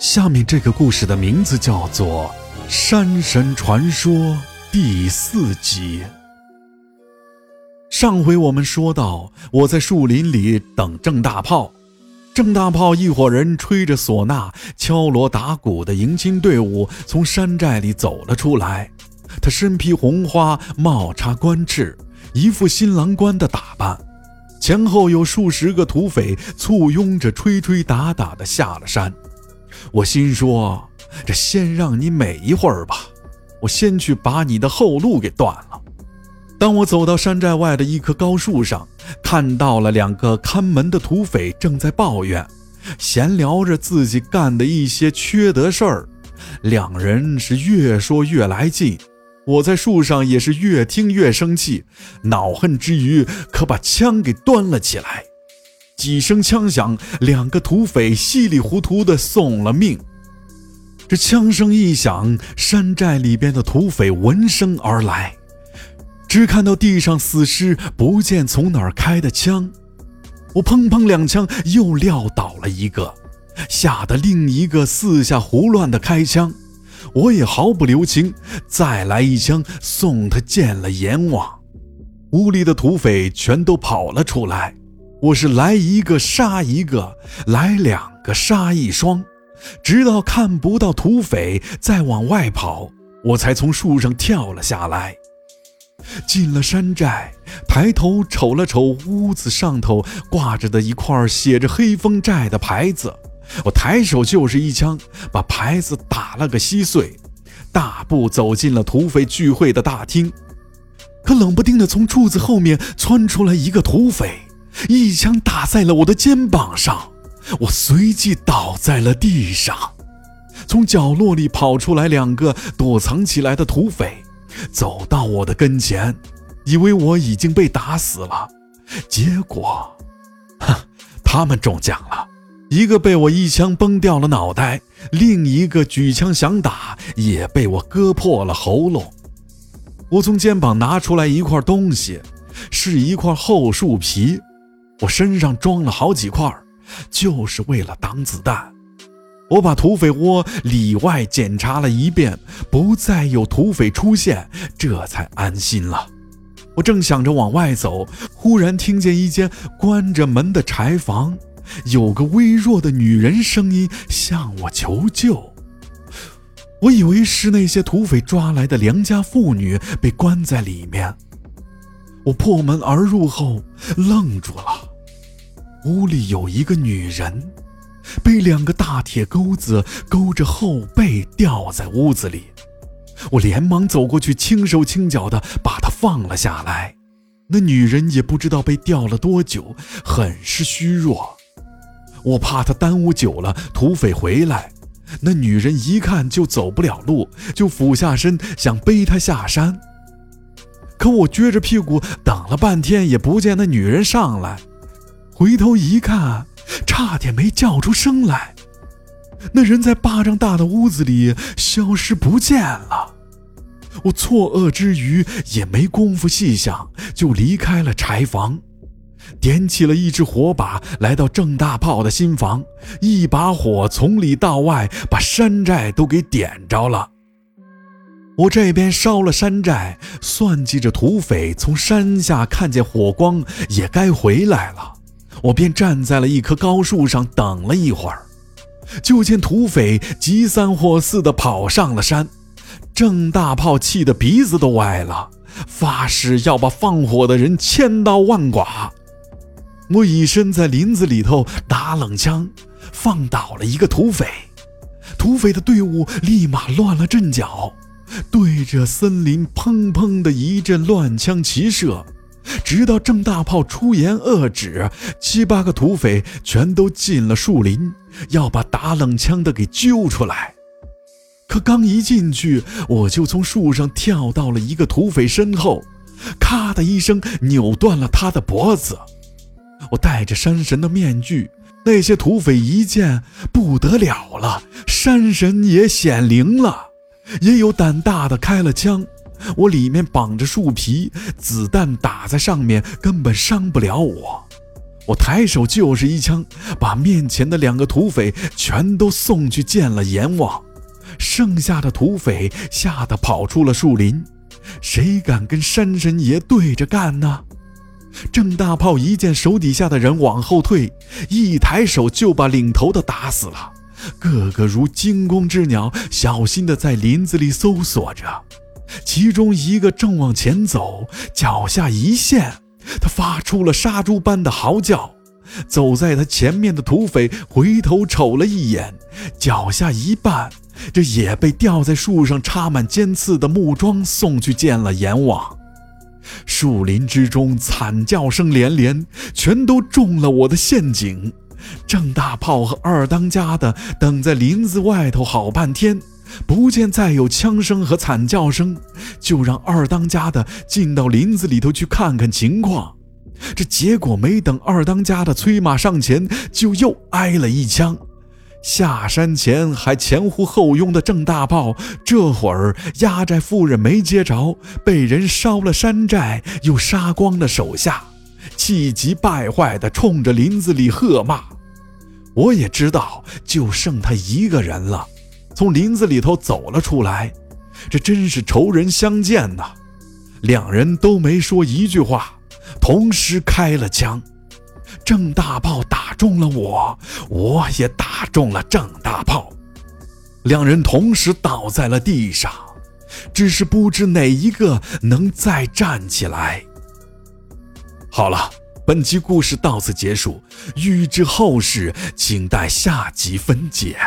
下面这个故事的名字叫做《山神传说》第四集。上回我们说到，我在树林里等郑大炮，郑大炮一伙人吹着唢呐、敲锣打鼓的迎亲队伍从山寨里走了出来。他身披红花，帽插冠翅，一副新郎官的打扮。前后有数十个土匪簇拥着，吹吹打打的下了山。我心说：“这先让你美一会儿吧，我先去把你的后路给断了。”当我走到山寨外的一棵高树上，看到了两个看门的土匪正在抱怨、闲聊着自己干的一些缺德事儿。两人是越说越来劲，我在树上也是越听越生气，恼恨之余，可把枪给端了起来。几声枪响，两个土匪稀里糊涂的送了命。这枪声一响，山寨里边的土匪闻声而来，只看到地上死尸，不见从哪儿开的枪。我砰砰两枪，又撂倒了一个，吓得另一个四下胡乱的开枪。我也毫不留情，再来一枪，送他见了阎王。屋里的土匪全都跑了出来。我是来一个杀一个，来两个杀一双，直到看不到土匪再往外跑，我才从树上跳了下来。进了山寨，抬头瞅了瞅屋子上头挂着的一块写着“黑风寨”的牌子，我抬手就是一枪，把牌子打了个稀碎，大步走进了土匪聚会的大厅。可冷不丁的，从柱子后面窜出来一个土匪。一枪打在了我的肩膀上，我随即倒在了地上。从角落里跑出来两个躲藏起来的土匪，走到我的跟前，以为我已经被打死了。结果，哼，他们中奖了，一个被我一枪崩掉了脑袋，另一个举枪想打，也被我割破了喉咙。我从肩膀拿出来一块东西，是一块厚树皮。我身上装了好几块，就是为了挡子弹。我把土匪窝里外检查了一遍，不再有土匪出现，这才安心了。我正想着往外走，忽然听见一间关着门的柴房，有个微弱的女人声音向我求救。我以为是那些土匪抓来的良家妇女被关在里面。我破门而入后，愣住了。屋里有一个女人，被两个大铁钩子勾着后背吊在屋子里。我连忙走过去，轻手轻脚的把她放了下来。那女人也不知道被吊了多久，很是虚弱。我怕她耽误久了，土匪回来。那女人一看就走不了路，就俯下身想背她下山。可我撅着屁股等了半天，也不见那女人上来。回头一看，差点没叫出声来。那人在巴掌大的屋子里消失不见了。我错愕之余，也没工夫细想，就离开了柴房，点起了一支火把，来到郑大炮的新房，一把火从里到外把山寨都给点着了。我这边烧了山寨，算计着土匪从山下看见火光，也该回来了。我便站在了一棵高树上等了一会儿，就见土匪急三或四地跑上了山。郑大炮气得鼻子都歪了，发誓要把放火的人千刀万剐。我隐身在林子里头打冷枪，放倒了一个土匪。土匪的队伍立马乱了阵脚，对着森林砰砰的一阵乱枪齐射。直到郑大炮出言遏止，七八个土匪全都进了树林，要把打冷枪的给揪出来。可刚一进去，我就从树上跳到了一个土匪身后，咔的一声扭断了他的脖子。我戴着山神的面具，那些土匪一见不得了了，山神也显灵了，也有胆大的开了枪。我里面绑着树皮，子弹打在上面根本伤不了我。我抬手就是一枪，把面前的两个土匪全都送去见了阎王。剩下的土匪吓得跑出了树林。谁敢跟山神爷对着干呢？郑大炮一见手底下的人往后退，一抬手就把领头的打死了。个个如惊弓之鸟，小心地在林子里搜索着。其中一个正往前走，脚下一陷，他发出了杀猪般的嚎叫。走在他前面的土匪回头瞅了一眼，脚下一绊，这也被吊在树上插满尖刺的木桩送去见了阎王。树林之中惨叫声连连，全都中了我的陷阱。郑大炮和二当家的等在林子外头好半天，不见再有枪声和惨叫声，就让二当家的进到林子里头去看看情况。这结果没等二当家的催马上前，就又挨了一枪。下山前还前呼后拥的郑大炮，这会儿压寨夫人没接着，被人烧了山寨，又杀光了手下。气急败坏地冲着林子里喝骂，我也知道就剩他一个人了，从林子里头走了出来。这真是仇人相见呐！两人都没说一句话，同时开了枪。郑大炮打中了我，我也打中了郑大炮，两人同时倒在了地上，只是不知哪一个能再站起来。好了，本集故事到此结束。欲知后事，请待下集分解。